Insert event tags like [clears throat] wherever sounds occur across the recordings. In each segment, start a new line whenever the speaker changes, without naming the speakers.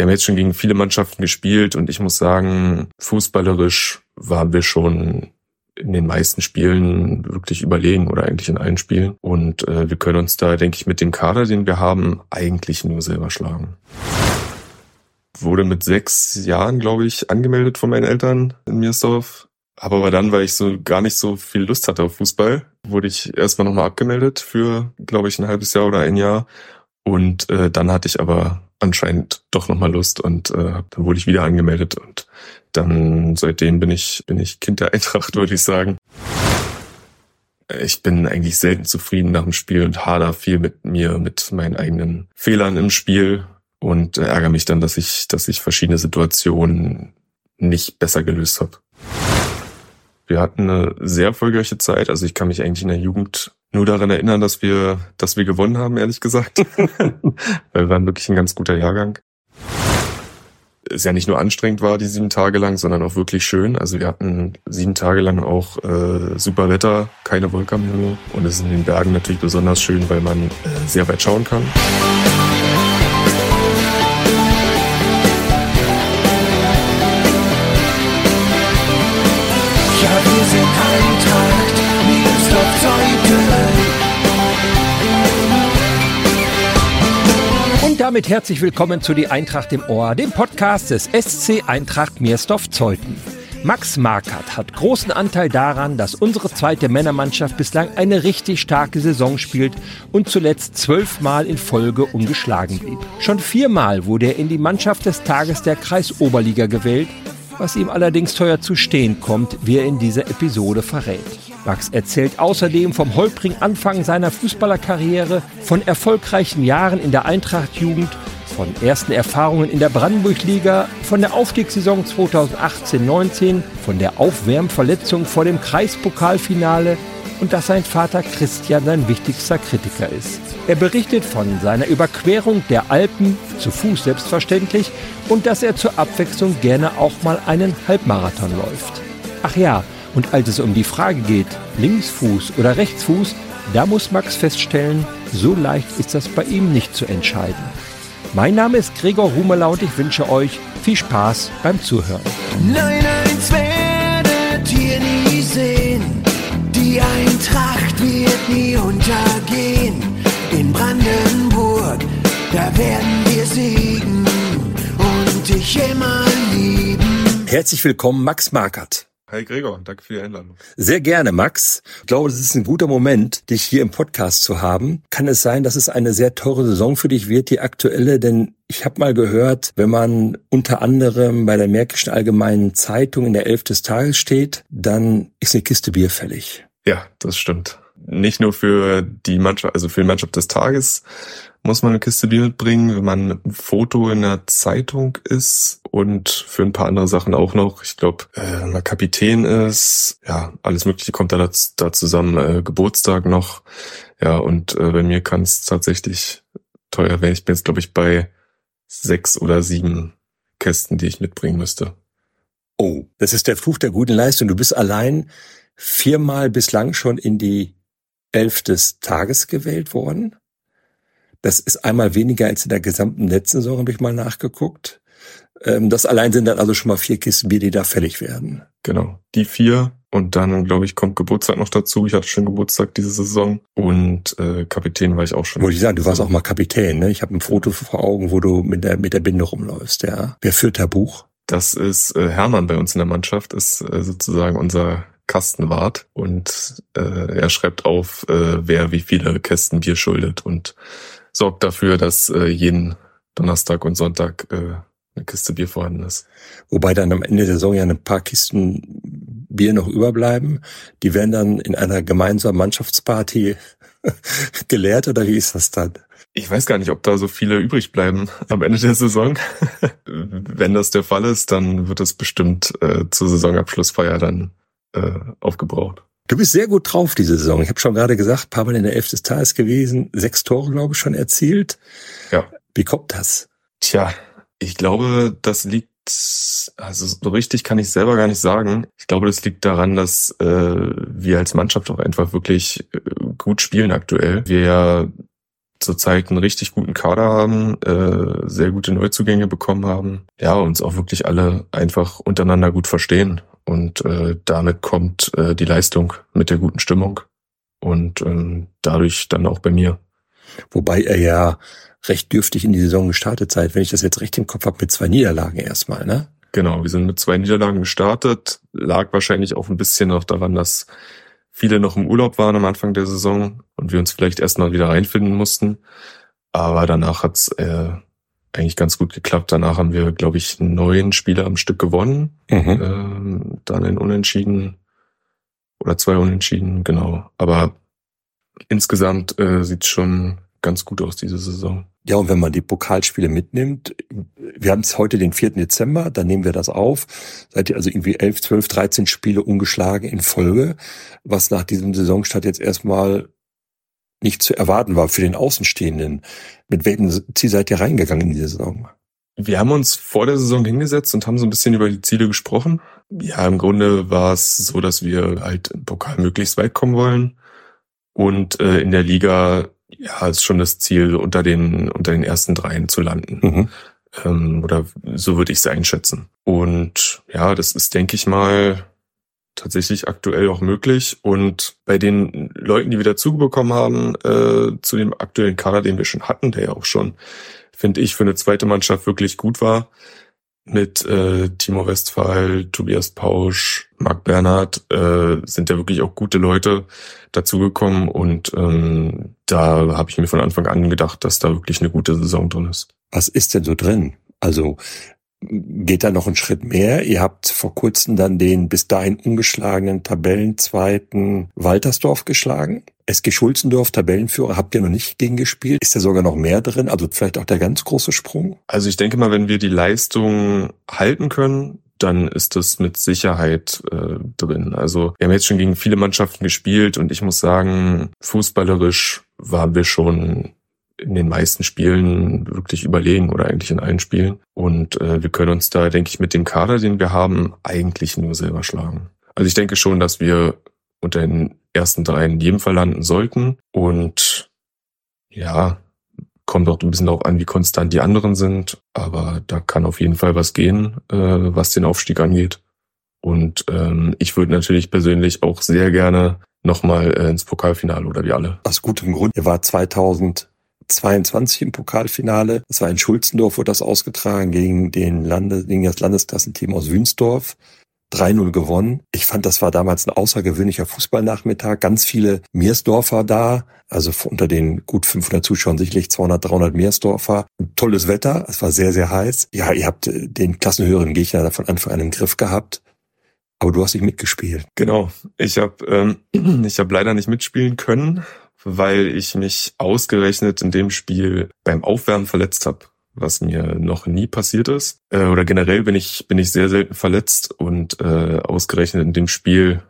wir haben jetzt schon gegen viele Mannschaften gespielt und ich muss sagen, fußballerisch waren wir schon in den meisten Spielen wirklich überlegen oder eigentlich in allen Spielen. Und äh, wir können uns da, denke ich, mit dem Kader, den wir haben, eigentlich nur selber schlagen. Wurde mit sechs Jahren, glaube ich, angemeldet von meinen Eltern in Miersdorf. Habe aber dann, weil ich so gar nicht so viel Lust hatte auf Fußball, wurde ich erstmal nochmal abgemeldet für, glaube ich, ein halbes Jahr oder ein Jahr. Und äh, dann hatte ich aber anscheinend doch nochmal Lust und äh, dann wurde ich wieder angemeldet und dann seitdem bin ich, bin ich Kind der Eintracht, [laughs] würde ich sagen. Ich bin eigentlich selten zufrieden nach dem Spiel und hader viel mit mir, mit meinen eigenen Fehlern im Spiel und ärgere mich dann, dass ich, dass ich verschiedene Situationen nicht besser gelöst habe. Wir hatten eine sehr erfolgreiche Zeit. Also ich kann mich eigentlich in der Jugend nur daran erinnern, dass wir, dass wir gewonnen haben, ehrlich gesagt. [laughs] Weil wir waren wirklich ein ganz guter Jahrgang es ja nicht nur anstrengend war, die sieben Tage lang, sondern auch wirklich schön. Also wir hatten sieben Tage lang auch äh, super Wetter, keine Wolke am Himmel. Und es ist in den Bergen natürlich besonders schön, weil man äh, sehr weit schauen kann.
Damit herzlich willkommen zu Die Eintracht im Ohr, dem Podcast des SC Eintracht Miersdorf-Zeuthen. Max Markert hat großen Anteil daran, dass unsere zweite Männermannschaft bislang eine richtig starke Saison spielt und zuletzt zwölfmal in Folge ungeschlagen blieb. Schon viermal wurde er in die Mannschaft des Tages der Kreisoberliga gewählt, was ihm allerdings teuer zu stehen kommt, wie er in dieser Episode verrät. Max erzählt außerdem vom holprigen Anfang seiner Fußballerkarriere, von erfolgreichen Jahren in der Eintracht-Jugend, von ersten Erfahrungen in der Brandenburg-Liga, von der Aufstiegssaison 2018-19, von der Aufwärmverletzung vor dem Kreispokalfinale und dass sein Vater Christian sein wichtigster Kritiker ist. Er berichtet von seiner Überquerung der Alpen, zu Fuß selbstverständlich, und dass er zur Abwechslung gerne auch mal einen Halbmarathon läuft. Ach ja, und als es um die Frage geht, Linksfuß oder Rechtsfuß, da muss Max feststellen, so leicht ist das bei ihm nicht zu entscheiden. Mein Name ist Gregor Humeler und ich wünsche euch viel Spaß beim Zuhören.
Nein, eins werdet ihr nie sehen. Die Eintracht wird nie untergehen. In Brandenburg, da werden wir siegen und dich immer lieben.
Herzlich willkommen, Max Markert.
Hi Gregor, danke für die Einladung.
Sehr gerne, Max. Ich glaube, es ist ein guter Moment, dich hier im Podcast zu haben. Kann es sein, dass es eine sehr teure Saison für dich wird, die aktuelle? Denn ich habe mal gehört, wenn man unter anderem bei der Märkischen Allgemeinen Zeitung in der Elf des Tages steht, dann ist eine Kiste Bier fällig.
Ja, das stimmt. Nicht nur für die Mannschaft, also für die Mannschaft des Tages, muss man eine Kiste Bier mitbringen, wenn man einem Foto in der Zeitung ist und für ein paar andere Sachen auch noch. Ich glaube, äh, wenn man Kapitän ist, ja, alles Mögliche kommt da, da, da zusammen. Äh, Geburtstag noch, ja, und äh, bei mir kann es tatsächlich teuer werden. Ich bin jetzt, glaube ich, bei sechs oder sieben Kästen, die ich mitbringen müsste.
Oh, das ist der Fluch der guten Leistung. Du bist allein viermal bislang schon in die Elf des Tages gewählt worden. Das ist einmal weniger als in der gesamten letzten Saison, habe ich mal nachgeguckt. Ähm, das allein sind dann also schon mal vier Kisten Bier, die da fällig werden.
Genau, die vier. Und dann, glaube ich, kommt Geburtstag noch dazu. Ich hatte schon Geburtstag diese Saison. Und äh, Kapitän war ich auch schon.
Wollte ich sagen, du warst auch mal Kapitän. Ne? Ich habe ein Foto vor Augen, wo du mit der, mit der Binde rumläufst. Ja. Wer führt da Buch?
Das ist äh, Hermann bei uns in der Mannschaft, ist äh, sozusagen unser Kastenwart. Und äh, er schreibt auf, äh, wer wie viele Kästen Bier schuldet. Und sorgt dafür, dass äh, jeden Donnerstag und Sonntag äh, eine Kiste Bier vorhanden ist.
Wobei dann am Ende der Saison ja ein paar Kisten Bier noch überbleiben. Die werden dann in einer gemeinsamen Mannschaftsparty [laughs] geleert oder wie ist das dann?
Ich weiß gar nicht, ob da so viele übrig bleiben am Ende der Saison. [laughs] Wenn das der Fall ist, dann wird es bestimmt äh, zur Saisonabschlussfeier dann äh, aufgebraucht.
Du bist sehr gut drauf diese Saison. Ich habe schon gerade gesagt, paar Mal in der Elf des Tages gewesen, sechs Tore, glaube ich, schon erzielt.
Ja.
Wie kommt das?
Tja, ich glaube, das liegt, also so richtig kann ich selber gar nicht sagen. Ich glaube, das liegt daran, dass äh, wir als Mannschaft auch einfach wirklich äh, gut spielen aktuell. Wir zurzeit einen richtig guten Kader haben, äh, sehr gute Neuzugänge bekommen haben. Ja, uns auch wirklich alle einfach untereinander gut verstehen. Und äh, damit kommt äh, die Leistung mit der guten Stimmung und ähm, dadurch dann auch bei mir.
Wobei er ja recht dürftig in die Saison gestartet seid, wenn ich das jetzt recht im Kopf habe, mit zwei Niederlagen erstmal, ne?
Genau, wir sind mit zwei Niederlagen gestartet. Lag wahrscheinlich auch ein bisschen noch daran, dass viele noch im Urlaub waren am Anfang der Saison und wir uns vielleicht erstmal wieder reinfinden mussten. Aber danach hat's äh, eigentlich ganz gut geklappt. Danach haben wir, glaube ich, neun Spiele am Stück gewonnen. Mhm. Ähm, dann ein Unentschieden oder zwei Unentschieden, genau. Aber insgesamt äh, sieht schon ganz gut aus diese Saison.
Ja, und wenn man die Pokalspiele mitnimmt, wir haben es heute den 4. Dezember, dann nehmen wir das auf. Seid ihr also irgendwie 11, 12, 13 Spiele ungeschlagen in Folge, was nach diesem Saisonstart jetzt erstmal nicht zu erwarten war für den Außenstehenden. Mit welchem Ziel seid ihr reingegangen in die Saison?
Wir haben uns vor der Saison hingesetzt und haben so ein bisschen über die Ziele gesprochen. Ja, im Grunde war es so, dass wir halt im Pokal möglichst weit kommen wollen und äh, in der Liga ja, ist schon das Ziel, unter den, unter den ersten dreien zu landen. Mhm. Ähm, oder so würde ich es einschätzen. Und ja, das ist, denke ich mal, tatsächlich aktuell auch möglich. Und bei den Leuten, die wir dazu bekommen haben, äh, zu dem aktuellen Kader, den wir schon hatten, der ja auch schon, finde ich, für eine zweite Mannschaft wirklich gut war, mit äh, Timo Westphal, Tobias Pausch, Marc Bernhard äh, sind ja wirklich auch gute Leute dazugekommen und ähm, da habe ich mir von Anfang an gedacht, dass da wirklich eine gute Saison drin ist.
Was ist denn so drin? Also geht da noch einen Schritt mehr. Ihr habt vor kurzem dann den bis dahin ungeschlagenen Tabellenzweiten Waltersdorf geschlagen. SG Schulzendorf, Tabellenführer, habt ihr noch nicht gegen gespielt? Ist da sogar noch mehr drin? Also vielleicht auch der ganz große Sprung?
Also ich denke mal, wenn wir die Leistung halten können, dann ist das mit Sicherheit äh, drin. Also wir haben jetzt schon gegen viele Mannschaften gespielt und ich muss sagen, fußballerisch waren wir schon in den meisten Spielen wirklich überlegen oder eigentlich in allen Spielen. Und äh, wir können uns da, denke ich, mit dem Kader, den wir haben, eigentlich nur selber schlagen. Also ich denke schon, dass wir unter den ersten drei in jedem Fall landen sollten. Und ja, kommt auch ein bisschen darauf an, wie konstant die anderen sind. Aber da kann auf jeden Fall was gehen, äh, was den Aufstieg angeht. Und ähm, ich würde natürlich persönlich auch sehr gerne nochmal äh, ins Pokalfinale oder wie alle.
Aus gutem Grund. Er war 2022 im Pokalfinale. Das war in Schulzendorf, wurde das ausgetragen gegen den Lande, gegen das Landesklassenteam aus Wünsdorf. 3-0 gewonnen. Ich fand, das war damals ein außergewöhnlicher Fußballnachmittag. Ganz viele Meersdorfer da, also unter den gut 500 Zuschauern sicherlich 200, 300 Meersdorfer. Tolles Wetter, es war sehr, sehr heiß. Ja, ihr habt äh, den klassenhöheren Gegner von Anfang an im Griff gehabt. Aber du hast nicht mitgespielt.
Genau. Ich habe ähm, [clears throat] ich hab leider nicht mitspielen können, weil ich mich ausgerechnet in dem Spiel beim Aufwärmen verletzt habe, was mir noch nie passiert ist. Äh, oder generell bin ich bin ich sehr selten verletzt und äh, ausgerechnet in dem Spiel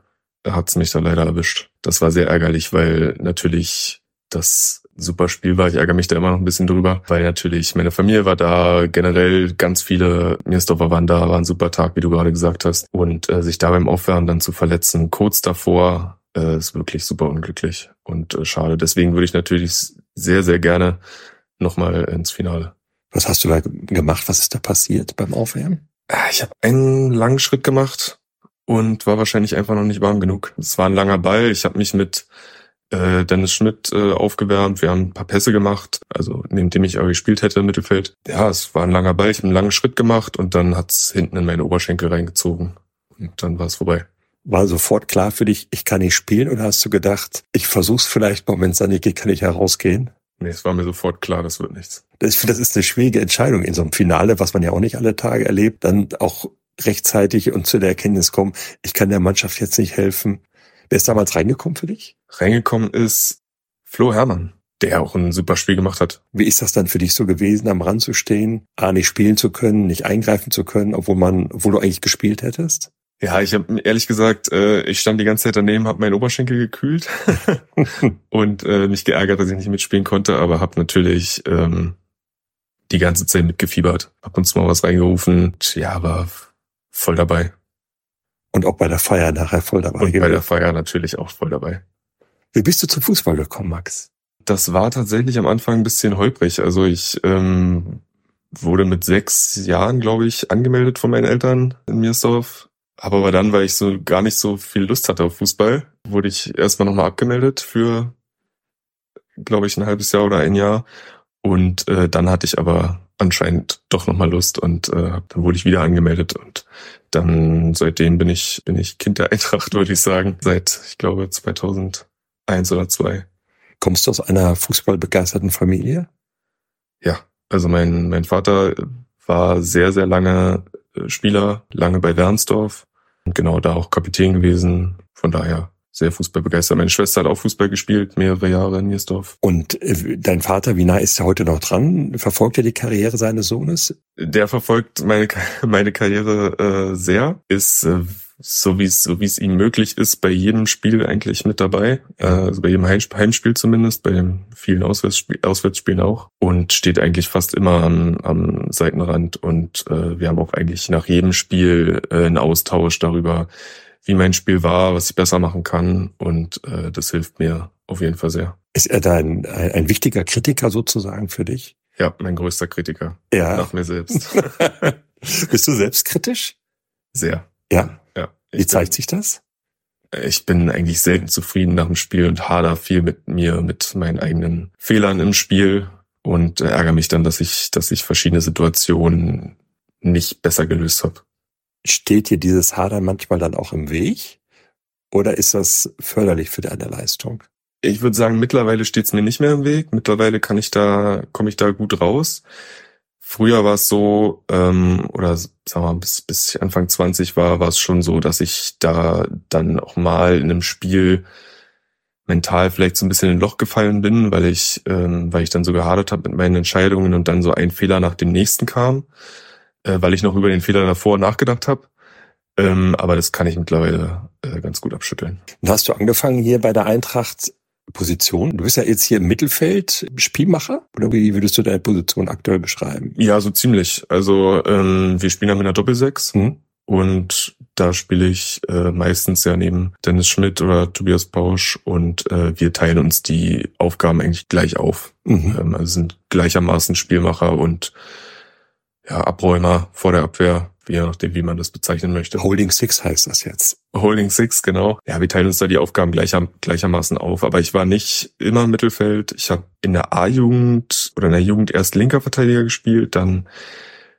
hat's mich da leider erwischt. Das war sehr ärgerlich, weil natürlich das super Spiel war. Ich ärgere mich da immer noch ein bisschen drüber, weil natürlich meine Familie war da, generell ganz viele Mirsdorfer waren da, war ein super Tag, wie du gerade gesagt hast. Und äh, sich da beim Aufwärmen dann zu verletzen, kurz davor, äh, ist wirklich super unglücklich und äh, schade. Deswegen würde ich natürlich sehr, sehr gerne nochmal ins Finale.
Was hast du da gemacht? Was ist da passiert beim Aufwärmen?
Äh, ich habe einen langen Schritt gemacht und war wahrscheinlich einfach noch nicht warm genug. Es war ein langer Ball. Ich habe mich mit äh, Dennis Schmidt äh, aufgewärmt. Wir haben ein paar Pässe gemacht, also neben dem ich aber gespielt hätte im Mittelfeld. Ja, es war ein langer Ball. Ich habe einen langen Schritt gemacht und dann hat's hinten in meine Oberschenkel reingezogen. Und dann war es vorbei.
War sofort klar für dich, ich kann nicht spielen oder hast du gedacht, ich versuch's vielleicht mal, wenn es dann nicht geht, kann ich herausgehen?
Nee, es war mir sofort klar, das wird nichts.
Das, das ist eine schwierige Entscheidung in so einem Finale, was man ja auch nicht alle Tage erlebt, dann auch rechtzeitig und zu der Erkenntnis kommen, ich kann der Mannschaft jetzt nicht helfen. Wer ist damals reingekommen für dich?
Reingekommen ist Flo Herrmann, der auch ein super Spiel gemacht hat.
Wie ist das dann für dich so gewesen, am Rand zu stehen, A, nicht spielen zu können, nicht eingreifen zu können, obwohl man, obwohl du eigentlich gespielt hättest?
Ja, ich habe ehrlich gesagt, äh, ich stand die ganze Zeit daneben, habe meinen Oberschenkel gekühlt [laughs] und äh, mich geärgert, dass ich nicht mitspielen konnte, aber habe natürlich ähm, die ganze Zeit mitgefiebert, ab und zu mal was reingerufen. Ja, war voll dabei.
Und auch bei der Feier nachher voll dabei.
Und bei der Feier natürlich auch voll dabei.
Wie bist du zum Fußball gekommen, Max?
Das war tatsächlich am Anfang ein bisschen holprig. Also ich ähm, wurde mit sechs Jahren, glaube ich, angemeldet von meinen Eltern in Miersdorf. Habe aber dann, weil ich so gar nicht so viel Lust hatte auf Fußball, wurde ich erstmal nochmal abgemeldet für, glaube ich, ein halbes Jahr oder ein Jahr. Und äh, dann hatte ich aber anscheinend doch nochmal Lust und äh, dann wurde ich wieder angemeldet und dann seitdem bin ich bin ich Kind der Eintracht, [laughs] würde ich sagen, seit ich glaube 2001 oder 2.
Kommst du aus einer fußballbegeisterten Familie?
Ja, also mein mein Vater war sehr sehr lange äh, Spieler, lange bei Wernsdorf genau da auch Kapitän gewesen. Von daher sehr Fußball begeistert. Meine Schwester hat auch Fußball gespielt, mehrere Jahre in Niersdorf.
Und äh, dein Vater, wie nah ist er heute noch dran? Verfolgt er die Karriere seines Sohnes?
Der verfolgt meine, [laughs] meine Karriere äh, sehr, ist äh, so wie es so wie es ihm möglich ist, bei jedem Spiel eigentlich mit dabei. Äh, also bei jedem Heimspiel zumindest, bei den vielen Auswärtsspiel, Auswärtsspielen auch. Und steht eigentlich fast immer am, am Seitenrand. Und äh, wir haben auch eigentlich nach jedem Spiel äh, einen Austausch darüber, wie mein Spiel war, was ich besser machen kann. Und äh, das hilft mir auf jeden Fall sehr.
Ist er da ein, ein wichtiger Kritiker sozusagen für dich?
Ja, mein größter Kritiker.
Ja.
Nach mir selbst. [laughs]
Bist du selbstkritisch?
Sehr.
Ja. Wie zeigt sich das?
Ich bin eigentlich selten zufrieden nach dem Spiel und hader viel mit mir, mit meinen eigenen Fehlern im Spiel und ärgere mich dann, dass ich, dass ich verschiedene Situationen nicht besser gelöst habe.
Steht dir dieses Hadern manchmal dann auch im Weg? Oder ist das förderlich für deine Leistung?
Ich würde sagen, mittlerweile steht es mir nicht mehr im Weg. Mittlerweile kann ich da, komme ich da gut raus. Früher war es so, ähm, oder sagen wir mal, bis, bis ich Anfang 20 war, war es schon so, dass ich da dann auch mal in einem Spiel mental vielleicht so ein bisschen in ein Loch gefallen bin, weil ich, ähm, weil ich dann so gehadert habe mit meinen Entscheidungen und dann so ein Fehler nach dem nächsten kam äh, weil ich noch über den Fehler davor nachgedacht habe. Ähm, aber das kann ich mittlerweile äh, ganz gut abschütteln.
Und hast du angefangen hier bei der Eintracht Position? Du bist ja jetzt hier im Mittelfeld Spielmacher oder wie würdest du deine Position aktuell beschreiben?
Ja, so ziemlich. Also ähm, wir spielen ja mit einer Doppelsechs
Hm?
und da spiele ich äh, meistens ja neben Dennis Schmidt oder Tobias Pausch und äh, wir teilen uns die Aufgaben eigentlich gleich auf.
Mhm.
Ähm, also sind gleichermaßen Spielmacher und ja, Abräumer vor der Abwehr, je nachdem, wie man das bezeichnen möchte.
Holding Six heißt das jetzt.
Holding Six, genau. Ja, wir teilen uns da die Aufgaben gleicher, gleichermaßen auf. Aber ich war nicht immer im Mittelfeld. Ich habe in der A-Jugend oder in der Jugend erst linker Verteidiger gespielt, dann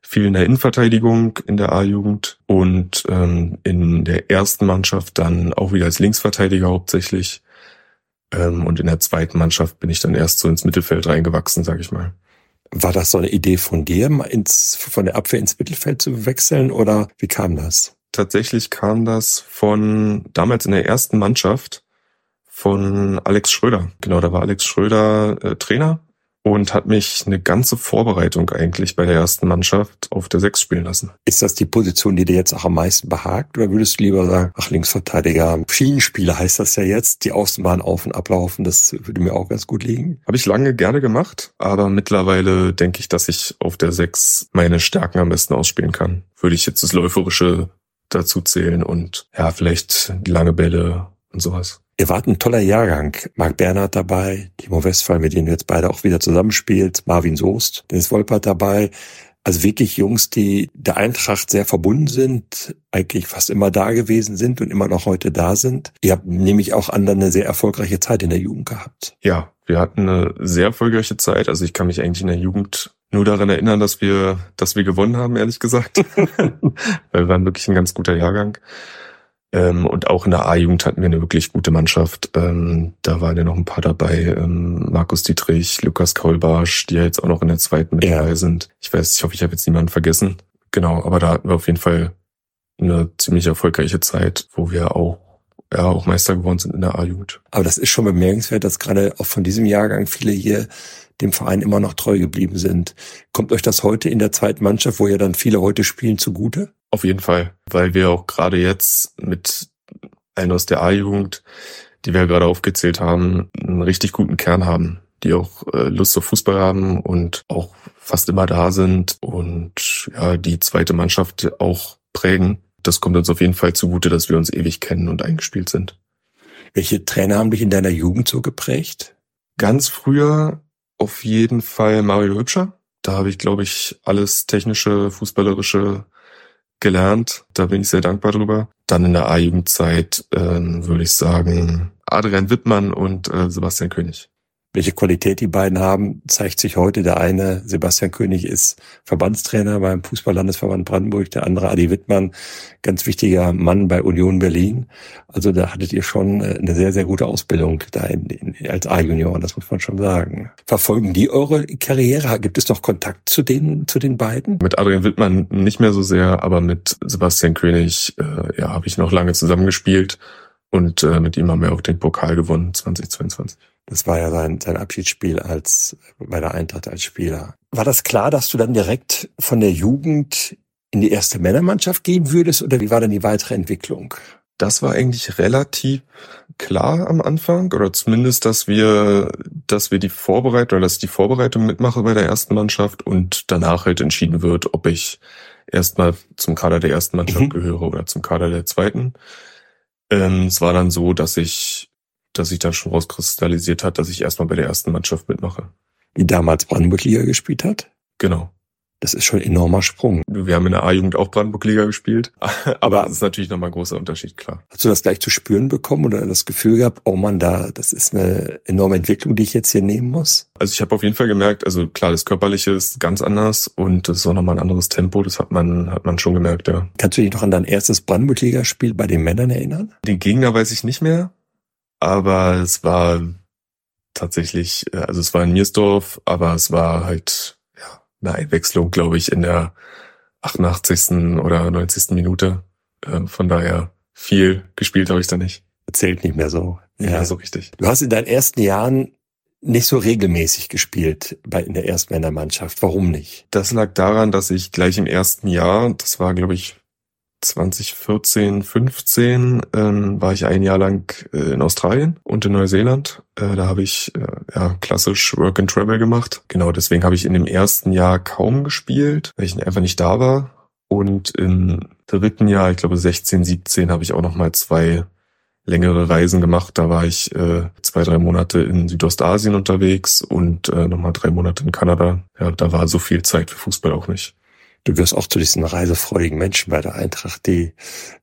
viel in der Innenverteidigung in der A-Jugend und ähm, in der ersten Mannschaft dann auch wieder als Linksverteidiger hauptsächlich. Ähm, und in der zweiten Mannschaft bin ich dann erst so ins Mittelfeld reingewachsen, sag ich mal.
War das so eine Idee von dir, ins, von der Abwehr ins Mittelfeld zu wechseln oder wie kam das?
Tatsächlich kam das von damals in der ersten Mannschaft von Alex Schröder. Genau, da war Alex Schröder äh, Trainer und hat mich eine ganze Vorbereitung eigentlich bei der ersten Mannschaft auf der Sechs spielen lassen.
Ist das die Position, die dir jetzt auch am meisten behagt? Oder würdest du lieber sagen, ach, Linksverteidiger, Schienenspieler heißt das ja jetzt, die Außenbahn auf und ablaufen, das würde mir auch ganz gut liegen.
Habe ich lange gerne gemacht, aber mittlerweile denke ich, dass ich auf der Sechs meine Stärken am besten ausspielen kann. Würde ich jetzt das Läuferische dazu zählen und ja, vielleicht die lange Bälle und sowas.
Ihr wart ein toller Jahrgang. Marc Bernhard dabei, Timo Westphal, mit denen du jetzt beide auch wieder zusammenspielt, Marvin Soest, Dennis Wolpert dabei. Also wirklich Jungs, die der Eintracht sehr verbunden sind, eigentlich fast immer da gewesen sind und immer noch heute da sind. Ihr habt nämlich auch an eine sehr erfolgreiche Zeit in der Jugend gehabt.
Ja, wir hatten eine sehr erfolgreiche Zeit. Also ich kann mich eigentlich in der Jugend nur daran erinnern, dass wir, dass wir gewonnen haben, ehrlich gesagt. [laughs] Weil wir waren wirklich ein ganz guter Jahrgang. Ähm, und auch in der A-Jugend hatten wir eine wirklich gute Mannschaft. Ähm, da waren ja noch ein paar dabei. Ähm, Markus Dietrich, Lukas Kaulbarsch, die ja jetzt auch noch in der zweiten mit
Ja.
dabei sind. Ich weiß, ich hoffe, ich habe jetzt niemanden vergessen. Genau, aber da hatten wir auf jeden Fall eine ziemlich erfolgreiche Zeit, wo wir auch, ja, auch Meister geworden sind in der A-Jugend.
Aber das ist schon bemerkenswert, dass gerade auch von diesem Jahrgang viele hier dem Verein immer noch treu geblieben sind. Kommt euch das heute in der zweiten Mannschaft, wo ja dann viele heute spielen, zugute?
Auf jeden Fall, weil wir auch gerade jetzt mit allen aus der A-Jugend, die wir ja gerade aufgezählt haben, einen richtig guten Kern haben, die auch äh, Lust auf Fußball haben und auch fast immer da sind und ja, die zweite Mannschaft auch prägen. Das kommt uns auf jeden Fall zugute, dass wir uns ewig kennen und eingespielt sind.
Welche Trainer haben dich in deiner Jugend so geprägt?
Ganz früher auf jeden Fall Mario Hübscher. Da habe ich, glaube ich, alles technische, fußballerische gelernt. Da bin ich sehr dankbar drüber. Dann in der A-Jugendzeit ähm, würde ich sagen Adrian Wittmann und äh, Sebastian König.
Welche Qualität die beiden haben, zeigt sich heute. Der eine, Sebastian König, ist Verbandstrainer beim Fußballlandesverband Brandenburg, der andere Adi Wittmann, ganz wichtiger Mann bei Union Berlin. Also da hattet ihr schon äh, eine sehr, sehr gute Ausbildung da in, in, als A-Junior, das muss man schon sagen. Verfolgen die eure Karriere? Gibt es noch Kontakt zu den, zu den beiden?
Mit Adrian Wittmann nicht mehr so sehr, aber mit Sebastian König äh, ja, habe ich noch lange zusammengespielt und äh, mit ihm haben wir auch den Pokal gewonnen 2022.
Das war ja sein, sein Abschiedsspiel als bei der Eintracht als Spieler. War das klar, dass du dann direkt von der Jugend in die erste Männermannschaft gehen würdest oder wie war denn die weitere Entwicklung?
Das war eigentlich relativ klar am Anfang oder zumindest, dass wir, dass wir die Vorbereitung oder dass ich die Vorbereitung mitmache bei der ersten Mannschaft und danach halt entschieden wird, ob ich erstmal zum Kader der ersten Mannschaft mhm. gehöre oder zum Kader der zweiten. Ähm, es war dann so, dass ich dass sich dann schon rauskristallisiert hat, dass ich erstmal bei der ersten Mannschaft mitmache.
Die damals Brandenburg-Liga gespielt hat?
Genau.
Das ist schon ein enormer Sprung.
Wir haben in der A-Jugend auch Brandenburg-Liga gespielt, [laughs] aber es ist natürlich nochmal ein großer Unterschied, klar.
Hast du das gleich zu spüren bekommen oder das Gefühl gehabt, oh man, da, das ist eine enorme Entwicklung, die ich jetzt hier nehmen muss?
Also ich habe auf jeden Fall gemerkt, also klar, das Körperliche ist ganz anders und das ist auch nochmal ein anderes Tempo, das hat man, hat man schon gemerkt, ja.
Kannst du dich noch an dein erstes Brandenburg-Liga-Spiel bei den Männern erinnern?
Den Gegner weiß ich nicht mehr aber es war tatsächlich, äh, also es war in Miersdorf, aber es war halt ja, eine Einwechslung, glaube ich, in der 88. oder 90. Minute. Ähm, von daher viel gespielt habe ich da nicht.
Zählt nicht mehr so.
Ja, ja, so richtig.
Du hast in deinen ersten Jahren nicht so regelmäßig gespielt bei in der ersten Männermannschaft. Warum nicht?
Das lag daran, dass ich gleich im ersten Jahr, das war glaube ich 2014, 15 ähm, war ich ein Jahr lang äh, in Australien und in Neuseeland. Äh, da habe ich äh, ja klassisch Work and Travel gemacht. Genau, deswegen habe ich in dem ersten Jahr kaum gespielt, weil ich einfach nicht da war. Und im dritten Jahr, ich glaube 16, 17, habe ich auch noch mal zwei längere Reisen gemacht. Da war ich äh, zwei, drei Monate in Südostasien unterwegs und äh, nochmal drei Monate in Kanada. Ja, da war so viel Zeit für Fußball auch nicht.
Du wirst auch zu diesen reisefreudigen Menschen bei der Eintracht, die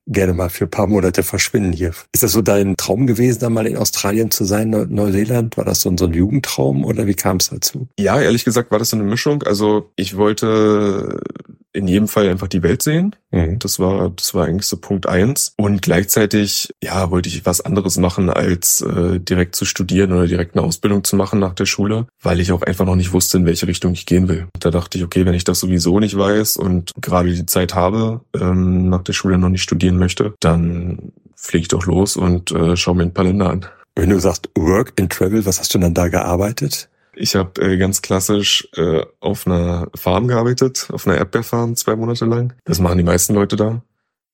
gerne mal für ein paar Monate verschwinden hier. Ist das so dein Traum gewesen, da mal in Australien zu sein, Neuseeland? War das so ein, Jugendtraum oder wie kam es dazu?
Ja, ehrlich gesagt war das so eine Mischung. Also ich wollte in jedem Fall einfach die Welt sehen. Mhm. Das war, das war eigentlich so Punkt eins. Und gleichzeitig, ja, wollte ich was anderes machen, als äh, direkt zu studieren oder direkt eine Ausbildung zu machen nach der Schule, weil ich auch einfach noch nicht wusste, in welche Richtung ich gehen will. Da dachte ich, okay, wenn ich das sowieso nicht weiß und gerade die Zeit habe, ähm, nach der Schule noch nicht studieren möchte, dann fliege ich doch los und äh, schaue mir ein paar Länder an.
Wenn du sagst Work and Travel, was hast du dann da gearbeitet?
Ich habe äh, ganz klassisch äh, auf einer Farm gearbeitet, auf einer Erdbeerfarm zwei Monate lang. Das machen die meisten Leute da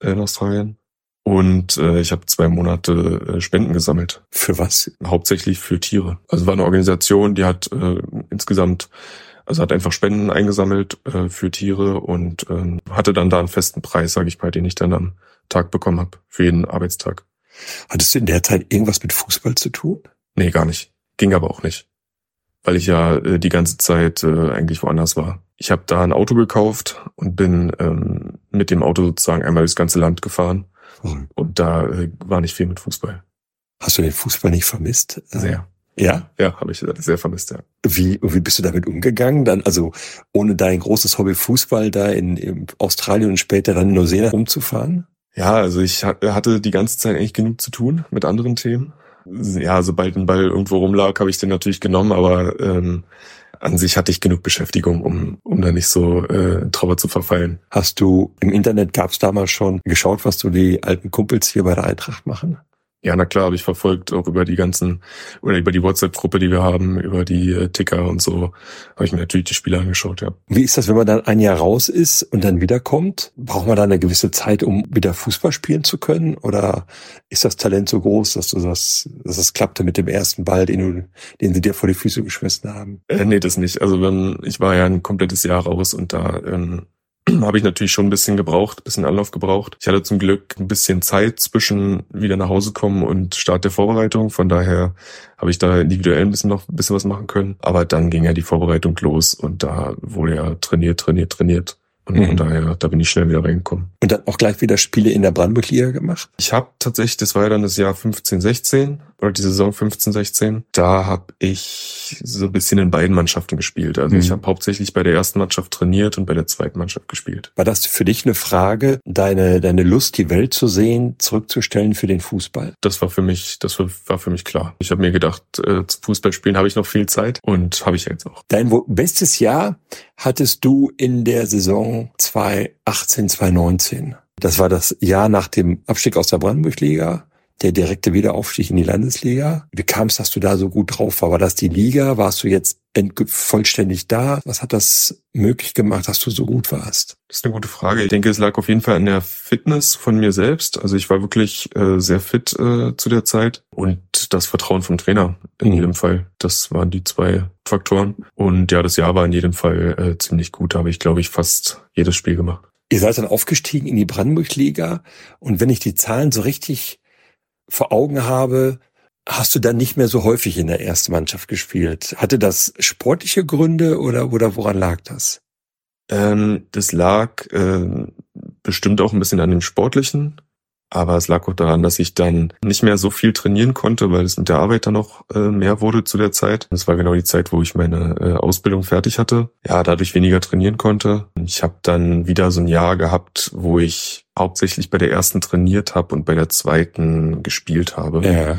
äh, in Australien. Und äh, ich habe zwei Monate äh, Spenden gesammelt.
Für was?
Hauptsächlich für Tiere. Also war eine Organisation, die hat äh, insgesamt, also hat einfach Spenden eingesammelt äh, für Tiere und äh, hatte dann da einen festen Preis, sage ich mal, den ich dann am Tag bekommen habe für jeden Arbeitstag.
Hattest du in der Zeit irgendwas mit Fußball zu tun?
Nee, gar nicht. Ging aber auch nicht weil ich ja äh, die ganze Zeit äh, eigentlich woanders war. Ich habe da ein Auto gekauft und bin ähm, mit dem Auto sozusagen einmal durchs ganze Land gefahren. Mhm. Und da äh, war nicht viel mit Fußball.
Hast du den Fußball nicht vermisst?
Sehr.
Ja?
Ja, habe ich sehr vermisst, ja.
Wie, wie bist du damit umgegangen? Dann, also ohne dein großes Hobby Fußball da in, in Australien und später dann in Neuseeland rumzufahren?
Ja, also ich hatte die ganze Zeit eigentlich genug zu tun mit anderen Themen ja, sobald ein Ball irgendwo rumlag, habe ich den natürlich genommen, aber ähm, an sich hatte ich genug Beschäftigung, um, um da nicht so äh, Trauer zu verfallen.
Hast du im Internet, gab es damals schon geschaut, was du die alten Kumpels hier bei der Eintracht machen?
Ja, na klar, habe ich verfolgt, auch über die ganzen, oder über die WhatsApp-Gruppe, die wir haben, über die äh, Ticker und so, habe ich mir natürlich die Spiele angeschaut, ja.
Wie ist das, wenn man dann ein Jahr raus ist und dann wiederkommt? Braucht man da eine gewisse Zeit, um wieder Fußball spielen zu können? Oder ist das Talent so groß, dass du das, dass es klappte mit dem ersten Ball, den du, den sie dir vor die Füße geschmissen haben?
Äh, nee, das nicht. Also wenn, ich war ja ein komplettes Jahr raus und da ähm, [clears throat] habe ich natürlich schon ein bisschen gebraucht, ein bisschen Anlauf gebraucht. Ich hatte zum Glück ein bisschen Zeit zwischen wieder nach Hause kommen und Start der Vorbereitung. Von daher habe ich da individuell ein bisschen noch ein bisschen was machen können. Aber dann ging ja die Vorbereitung los und da wurde ja trainiert, trainiert, trainiert. Und
Mhm.
von daher, da bin ich schnell wieder reingekommen.
Und dann auch gleich wieder Spiele in der Brandenburg-Liga gemacht?
Ich habe tatsächlich, das war ja dann das Jahr 15, 16 oder die Saison 15, 16. Da habe ich so ein bisschen in beiden Mannschaften gespielt. Also
Mhm.
ich habe hauptsächlich bei der ersten Mannschaft trainiert und bei der zweiten Mannschaft gespielt.
War das für dich eine Frage, deine, deine Lust, die Welt zu sehen, zurückzustellen für den Fußball?
Das war für mich, das war, war für mich klar. Ich habe mir gedacht, äh, zum Fußballspielen habe ich noch viel Zeit und habe ich jetzt auch.
Dein bestes Jahr hattest du in der Saison 2018, 2019. Das war das Jahr nach dem Abstieg aus der Brandenburg-Liga, der direkte Wiederaufstieg in die Landesliga. Wie kam es, dass du da so gut drauf war? War das die Liga? Warst du jetzt vollständig da? Was hat das möglich gemacht, dass du so gut warst?
Das ist eine gute Frage. Ich denke, es lag auf jeden Fall an der Fitness von mir selbst. Also ich war wirklich äh, sehr fit äh, zu der Zeit und das Vertrauen vom Trainer in
Mhm.
jedem Fall. Das waren die zwei Faktoren. Und ja, das Jahr war in jedem Fall äh, ziemlich gut. Da habe ich, glaube ich, fast jedes Spiel gemacht.
Ihr seid dann aufgestiegen in die Brandenburg-Liga und wenn ich die Zahlen so richtig vor Augen habe, hast du dann nicht mehr so häufig in der ersten Mannschaft gespielt. Hatte das sportliche Gründe oder, oder woran lag das?
Ähm, das lag äh, bestimmt auch ein bisschen an dem Sportlichen, aber es lag auch daran, dass ich dann nicht mehr so viel trainieren konnte, weil es mit der Arbeit dann noch äh, mehr wurde zu der Zeit. Das war genau die Zeit, wo ich meine äh, Ausbildung fertig hatte. Ja, dadurch weniger trainieren konnte. Ich habe dann wieder so ein Jahr gehabt, wo ich hauptsächlich bei der ersten trainiert habe und bei der zweiten gespielt habe
Ja.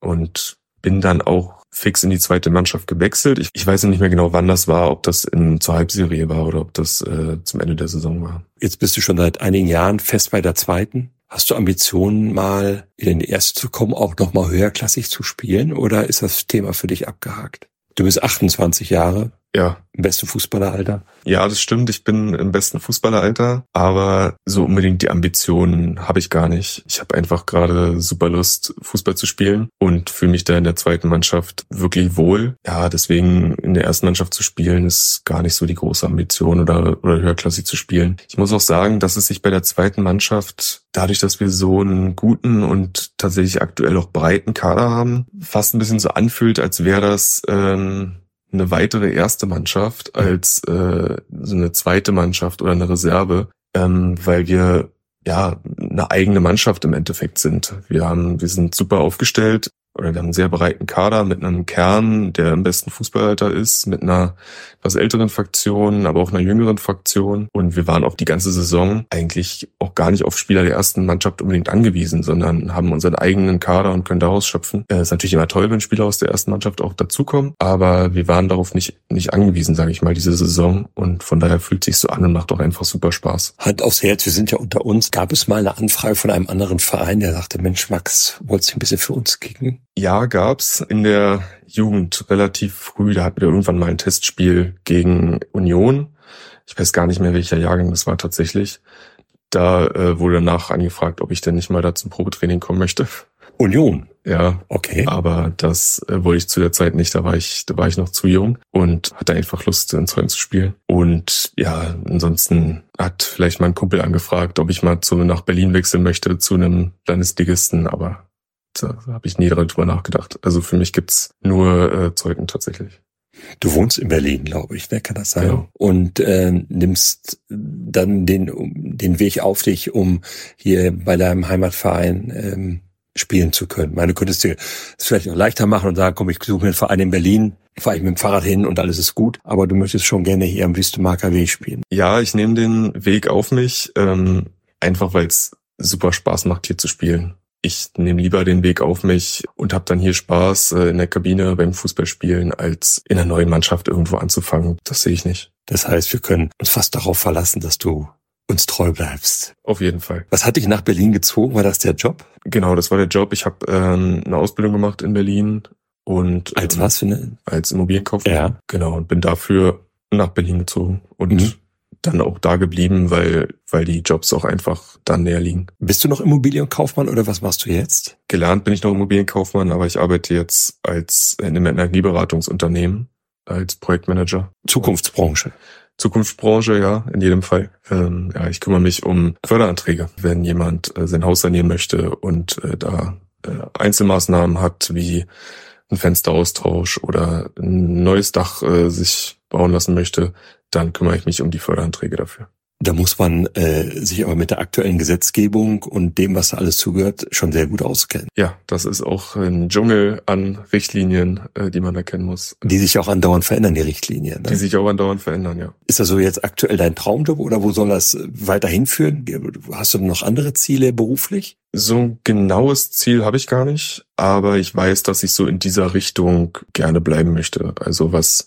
und bin dann auch fix in die zweite Mannschaft gewechselt. Ich, ich weiß nicht mehr genau, wann das war, ob das in, zur Halbserie war oder ob das äh, zum Ende der Saison war.
Jetzt bist du schon seit einigen Jahren fest bei der zweiten. Hast du Ambitionen, mal in die erste zu kommen, auch noch mal höherklassig zu spielen? Oder ist das Thema für dich abgehakt? Du bist 28 Jahre,
Ja,
im besten Fußballeralter.
ja, das stimmt. Ich bin im besten Fußballeralter, aber so unbedingt die Ambitionen habe ich gar nicht. Ich habe einfach gerade super Lust, Fußball zu spielen und fühle mich da in der zweiten Mannschaft wirklich wohl. Ja, deswegen in der ersten Mannschaft zu spielen, ist gar nicht so die große Ambition oder, oder höherklassig zu spielen. Ich muss auch sagen, dass es sich bei der zweiten Mannschaft, dadurch, dass wir so einen guten und tatsächlich aktuell auch breiten Kader haben, fast ein bisschen so anfühlt, als wäre das ähm, eine weitere erste Mannschaft als äh, so eine zweite Mannschaft oder eine Reserve, ähm, weil wir ja eine eigene Mannschaft im Endeffekt sind. Wir haben, wir sind super aufgestellt oder wir haben einen sehr breiten Kader mit einem Kern, der im besten Fußballalter ist, mit einer etwas älteren Fraktion, aber auch einer jüngeren Fraktion. Und wir waren auch die ganze Saison eigentlich auch gar nicht auf Spieler der ersten Mannschaft unbedingt angewiesen, sondern haben unseren eigenen Kader und können daraus schöpfen. Äh, ist natürlich immer toll, wenn Spieler aus der ersten Mannschaft auch dazukommen, aber wir waren darauf nicht, nicht angewiesen, sage ich mal, diese Saison. Und von daher fühlt sich so an und macht auch einfach super Spaß.
Hand aufs Herz, wir sind ja unter uns. Gab es mal eine Anfrage von einem anderen Verein, der sagte, Mensch, Max, wolltest du ein bisschen für uns kicken?
Ja, gab's in der Jugend relativ früh. Da hatten wir irgendwann mal ein Testspiel gegen Union. Ich weiß gar nicht mehr, welcher Jahrgang das war tatsächlich. Da äh, wurde danach angefragt, ob ich denn nicht mal da zum Probetraining kommen möchte.
Union.
Ja,
Okay.
aber das äh, wollte ich zu der Zeit nicht. Da war ich, da war ich noch zu jung und hatte einfach Lust, in Zeugen zu spielen. Und ja, ansonsten hat vielleicht mein Kumpel angefragt, ob ich mal zu nach Berlin wechseln möchte zu einem Landesligisten, aber da habe ich nie drüber nachgedacht. Also für mich gibt's nur äh, Zeugen tatsächlich.
Du wohnst in Berlin, glaube ich, wer kann das sein?
Genau.
Und äh, nimmst dann den, um- den Weg auf dich, um hier bei deinem Heimatverein ähm, spielen zu können. Meine, du könntest dir es vielleicht noch leichter machen und sagen, komm, ich suche mir einen Verein in Berlin, fahre ich mit dem Fahrrad hin und alles ist gut. Aber du möchtest schon gerne hier am Wüstemarker Weg spielen.
Ja, ich nehme den Weg auf mich, ähm, einfach weil es super Spaß macht, hier zu spielen. Ich nehme lieber den Weg auf mich und habe dann hier Spaß äh, in der Kabine beim Fußballspielen, als in einer neuen Mannschaft irgendwo anzufangen. Das sehe ich nicht.
Das heißt, wir können uns fast darauf verlassen, dass du uns treu bleibst.
Auf jeden Fall.
Was hat dich nach Berlin gezogen? War das der Job?
Genau, das war der Job. Ich habe ähm, eine Ausbildung gemacht in Berlin und
Als
ähm,
was für eine?
Als Immobilienkaufmann.
Ja.
Genau, und bin dafür nach Berlin gezogen und
Mhm.
Dann auch da geblieben, weil, weil die Jobs auch einfach dann näher liegen.
Bist du noch Immobilienkaufmann oder was machst du jetzt?
Gelernt bin ich noch Immobilienkaufmann, aber ich arbeite jetzt als in einem Energieberatungsunternehmen als Projektmanager.
Zukunftsbranche.
Zukunftsbranche, ja, in jedem Fall. Ähm, ja, ich kümmere mich um Förderanträge, wenn jemand äh, sein Haus sanieren möchte und äh, da äh, Einzelmaßnahmen hat, wie ein Fensteraustausch oder ein neues Dach äh, sich bauen lassen möchte, dann kümmere ich mich um die Förderanträge dafür.
Da muss man äh, sich aber mit der aktuellen Gesetzgebung und dem, was da alles zugehört, schon sehr gut auskennen.
Ja, das ist auch ein Dschungel an Richtlinien, äh, die man erkennen muss.
Die sich auch andauernd verändern, die Richtlinien.
Ne? Die sich auch andauernd verändern, ja.
Ist das so jetzt aktuell dein Traumjob oder wo soll das weiterhin führen? Hast du noch andere Ziele beruflich?
So ein genaues Ziel habe ich gar nicht, aber ich weiß, dass ich so in dieser Richtung gerne bleiben möchte. Also was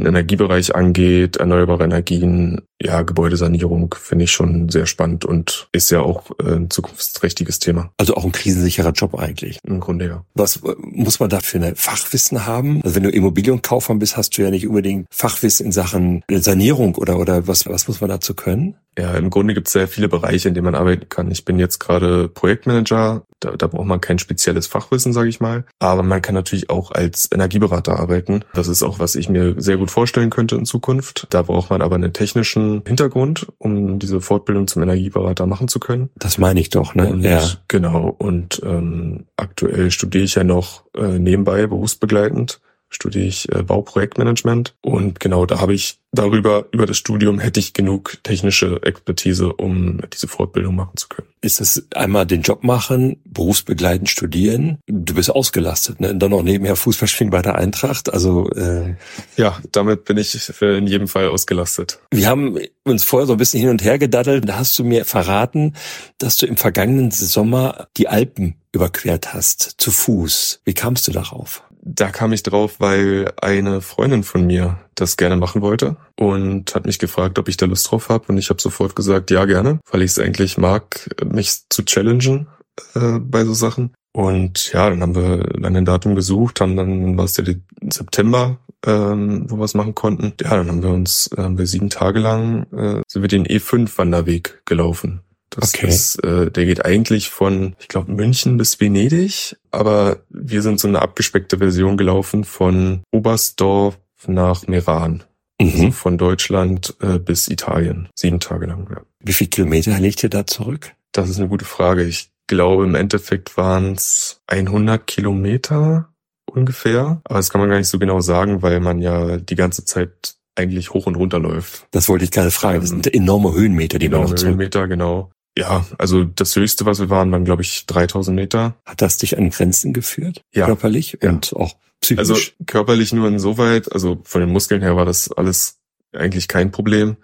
den Energiebereich angeht, erneuerbare Energien, ja, Gebäudesanierung finde ich schon sehr spannend und ist ja auch äh, ein zukunftsträchtiges Thema.
Also auch ein krisensicherer Job eigentlich.
Im Grunde ja.
Was äh, muss man da für eine Fachwissen haben? Also wenn du Immobilienkaufmann bist, hast du ja nicht unbedingt Fachwissen in Sachen Sanierung oder oder was was muss man dazu können?
Ja, im Grunde gibt es sehr viele Bereiche, in denen man arbeiten kann. Ich bin jetzt gerade Projektmanager, da, da braucht man kein spezielles Fachwissen, sage ich mal. Aber man kann natürlich auch als Energieberater arbeiten. Das ist auch, was ich mir sehr gut vorstellen könnte in Zukunft. Da braucht man aber einen technischen Hintergrund, um diese Fortbildung zum Energieberater machen zu können.
Das meine ich doch, ne?
Und, ja. Genau. Und ähm, aktuell studiere ich ja noch äh, nebenbei berufsbegleitend studiere ich äh, Bauprojektmanagement und genau da habe ich darüber über das Studium hätte ich genug technische Expertise, um diese Fortbildung machen zu können.
Ist es einmal den Job machen, berufsbegleitend studieren, du bist ausgelastet, ne? Und dann noch nebenher Fußball spielen bei der Eintracht, also äh,
ja, damit bin ich in jedem Fall ausgelastet.
Wir haben uns vorher so ein bisschen hin und her gedaddelt, da hast du mir verraten, dass du im vergangenen Sommer die Alpen überquert hast, zu Fuß. Wie kamst du darauf?
Da kam ich drauf, weil eine Freundin von mir das gerne machen wollte und hat mich gefragt, ob ich da Lust drauf habe. Und ich habe sofort gesagt, ja gerne, weil ich es eigentlich mag, mich zu challengen äh, bei so Sachen. Und ja, dann haben wir dann ein Datum gesucht, haben dann war es der September, ähm, wo wir es machen konnten. Ja, dann haben wir uns, äh, haben wir sieben Tage lang äh, sind wir den E5-Wanderweg gelaufen. Das okay. ist, äh, der geht eigentlich von, ich glaube, München bis Venedig, aber wir sind so eine abgespeckte Version gelaufen von Oberstdorf nach Meran. Mhm. Also von Deutschland äh, bis Italien. Sieben Tage lang, ja.
Wie viel Kilometer liegt ihr da zurück?
Das ist eine gute Frage. Ich glaube, im Endeffekt waren es 100 Kilometer ungefähr. Aber das kann man gar nicht so genau sagen, weil man ja die ganze Zeit eigentlich hoch und runter läuft.
Das wollte ich gerade fragen. Das sind enorme Höhenmeter, die
enorme Höhenmeter, genau. Ja, also das höchste, was wir waren, waren glaube ich 3000 Meter.
Hat das dich an Grenzen geführt?
Ja.
Körperlich
ja.
und auch psychisch?
Also körperlich nur insoweit, also von den Muskeln her war das alles eigentlich kein Problem.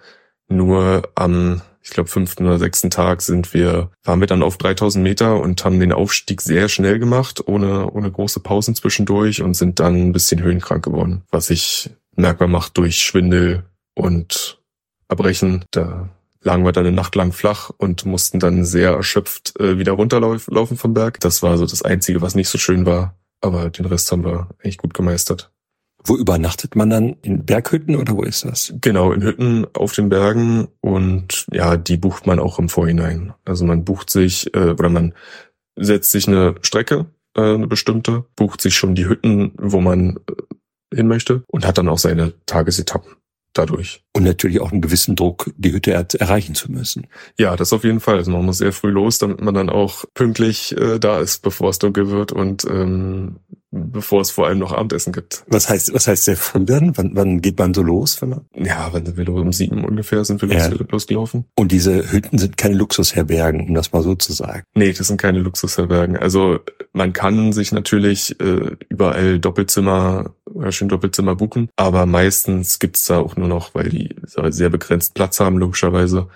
Nur am, ich glaube, fünften oder sechsten Tag sind wir, waren wir dann auf 3000 Meter und haben den Aufstieg sehr schnell gemacht, ohne, ohne große Pausen zwischendurch und sind dann ein bisschen höhenkrank geworden, was sich merkbar macht durch Schwindel und Erbrechen. Da lagen wir dann eine Nacht lang flach und mussten dann sehr erschöpft äh, wieder runterlaufen vom Berg. Das war so das Einzige, was nicht so schön war. Aber den Rest haben wir echt gut gemeistert.
Wo übernachtet man dann? In Berghütten oder wo ist das?
Genau, in Hütten auf den Bergen und ja, die bucht man auch im Vorhinein. Also man bucht sich äh, oder man setzt sich eine Strecke, äh, eine bestimmte, bucht sich schon die Hütten, wo man äh, hin möchte und hat dann auch seine Tagesetappen dadurch.
Und natürlich auch einen gewissen Druck, die Hütte erreichen zu müssen.
Ja, das auf jeden Fall. Also man muss sehr früh los, damit man dann auch pünktlich äh, da ist, bevor es dunkel wird und ähm, bevor es vor allem noch Abendessen gibt.
Was heißt, was heißt sehr früh dann? Wann, wann geht man so los? Wenn man
ja, wenn wir um sieben ungefähr sind wir ja. losgelaufen.
Und diese Hütten sind keine Luxusherbergen, um das mal so zu sagen.
Nee, das sind keine Luxusherbergen. Also man kann sich natürlich äh, überall Doppelzimmer oder schön Doppelzimmer buchen, aber meistens gibt's da auch nur noch, weil die sehr begrenzt Platz haben, logischerweise,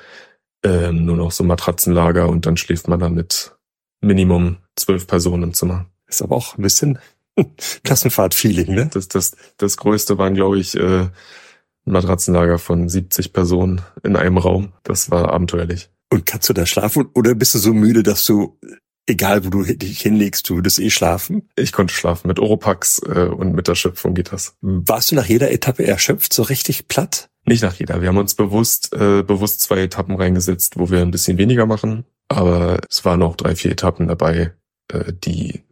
ähm, nur noch so Matratzenlager und dann schläft man dann mit Minimum zwölf Personen im Zimmer.
Ist aber auch ein bisschen [laughs] Klassenfahrt-Feeling, ne?
Das, das, das Größte waren, glaube ich, äh, ein Matratzenlager von 70 Personen in einem Raum. Das war abenteuerlich.
Und kannst du da schlafen oder bist du so müde, dass du, egal wo du dich hinlegst, du würdest eh schlafen?
Ich konnte schlafen. Mit Oropax äh, und mit der Schöpfung geht das.
Warst du nach jeder Etappe erschöpft, so richtig platt?
Nicht nach jeder. Wir haben uns bewusst, äh, bewusst zwei Etappen reingesetzt, wo wir ein bisschen weniger machen. Aber es waren auch drei, vier Etappen dabei, äh, die